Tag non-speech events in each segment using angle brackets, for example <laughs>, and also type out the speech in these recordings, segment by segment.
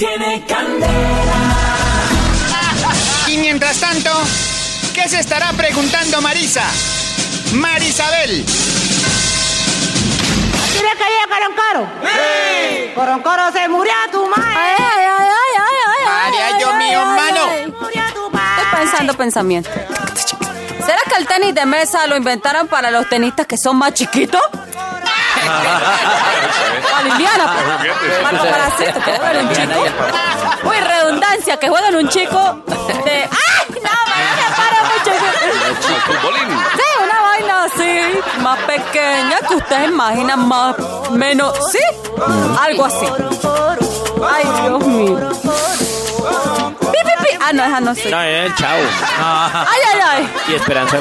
tiene candela. Y mientras tanto, ¿qué se estará preguntando Marisa? Marisabel. ¿Tienes que a Coroncoro? ¡Sí! Coroncoro se murió tu madre. Ay, ay, ay, ay, ay, ay, Ay, ay, Dios ay, mío, mano. tu. Estoy pensando pensamiento. ¿Será que el tenis de mesa lo inventaron para los tenistas que son más chiquitos? <laughs> Para pues. Para los bracitos, que juegan un chico. Uy, redundancia, que juegan un chico de... ¡Ay! No, me para mucho. Futbolín. Sí, una vaina así, más pequeña, que ustedes imaginan más, menos... ¿Sí? Algo así. Ay, Dios mío. Pi, pi, pi. Ah, no, esa no sé. No, es el chavo. Ay, ay, ay. Y Esperanza.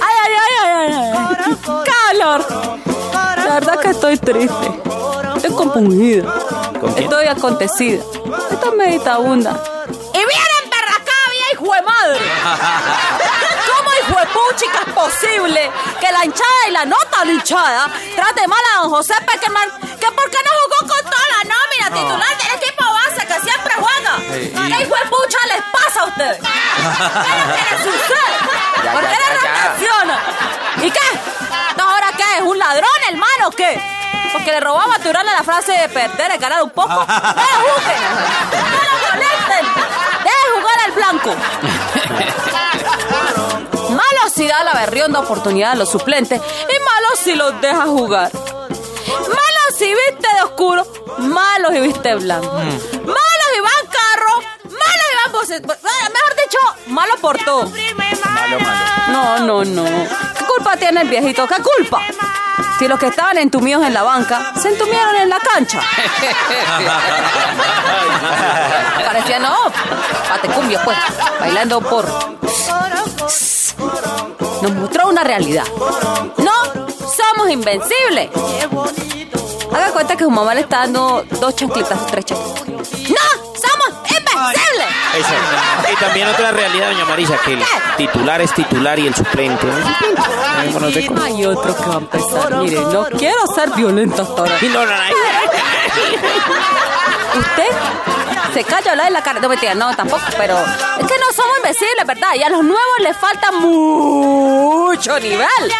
Ay, ay, ay, ay, ay. Calor. La verdad que estoy triste. Estoy compungida. Estoy acontecida. Estoy meditabunda. Y vienen perracá, hijo de madre. ¿Cómo hijo de puchica es posible que la hinchada y la no tan hinchada trate mal a don José Peckerman que porque no jugó con toda la nómina titular del equipo juega? ¿Qué hijo de pucha les pasa a ustedes? ¿Qué es lo que les sucede? Ya, ¿Por qué ya, les ya. reflexiona? ¿Y qué? ¿No, ¿Ahora qué? ¿Es un ladrón, hermano, o qué? Porque le robamos a Turana la frase de perder y ganar un poco. ¡No lo juzguen! ¡No lo molesten! ¡Dejen jugar al blanco! Malo si da la berrionda oportunidad a los suplentes y malo si los deja jugar. Malo si viste de oscuro, malo si viste blanco. Malo van carro, malo si van voces. Mejor dicho, malo por todo. Malo, malo. No, no, no. ¿Qué culpa tiene el viejito? ¿Qué culpa? Si los que estaban entumidos en la banca se entumieron en la cancha. <laughs> Parecía, no, patecumbia, pues, bailando por. Nos mostró una realidad. No, somos invencibles. Haga cuenta que su mamá le está dando dos chanclitas, tres chanclitas. ¡No! ¡Somos invencibles! Y también otra realidad, doña Marisa, que el titular es titular y el suplente no es suplente. No, no sé cómo. Hay otro que va a empezar. Mire, no quiero ser violento hasta ahora. <laughs> No, no, no. ¿Usted? Se calla hablar en la cara. No, mentira, no, tampoco, pero es que no somos invencibles, ¿verdad? Y a los nuevos les falta mucho nivel.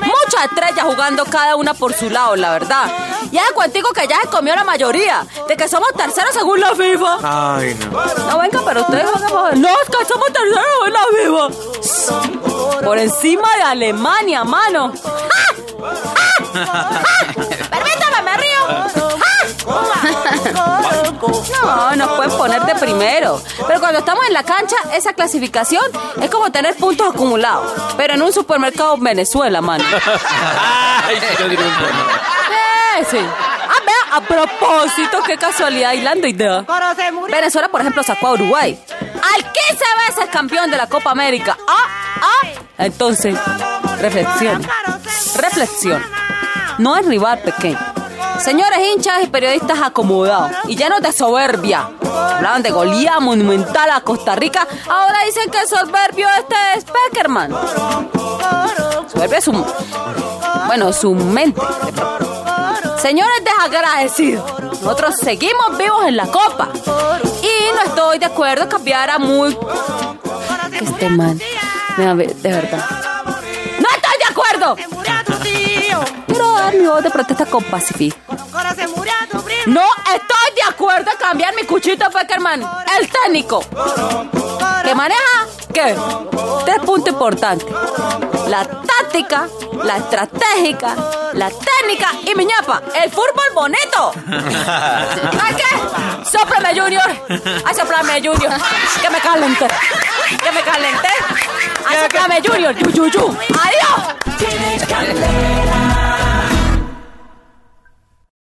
Muchas estrellas jugando cada una por su lado, la verdad. Ya de cuentico que ya se comió la mayoría, de que somos terceros según la FIFA. Ay, no. No, venga, pero ustedes juegan por... No, es que somos terceros en la FIFA. Por encima de Alemania, mano. ¡Ah! ¡Ah! ¡Ah! <laughs> No, nos pueden poner de primero. Pero cuando estamos en la cancha, esa clasificación es como tener puntos acumulados. Pero en un supermercado en Venezuela, mano. <laughs> Ay, sí, no digo un poco. Eh, sí. Ah, vea, a propósito, qué casualidad, hilando idea. Venezuela, por ejemplo, sacó a Uruguay. Al 15 veces campeón de la Copa América. Ah, ah. Entonces, reflexión. Reflexión. No es rival pequeño. Señores hinchas y periodistas acomodados y llenos de soberbia. Hablaban de goleada monumental a Costa Rica. Ahora dicen que el soberbio este es Peckerman. Soberbia es su... Bueno, su mente. Señores desagradecidos, nosotros seguimos vivos en la copa. Y no estoy de acuerdo en cambiar a muy. Que este man. De verdad. ¡No estoy de acuerdo! Dar mi voz de protesta con primo. No estoy de acuerdo en cambiar mi cuchito Peckerman, el técnico. ¿Que maneja? ¿Qué? Tres puntos importantes. La táctica, la estratégica, la técnica y mi ñapa, el fútbol bonito. ¿Ay qué? Sóplame, Junior. Ay, soplame, Junior. Que me calenté. Que me calenté. Ay, soplame, Junior. Yu, yu, yu. Adiós.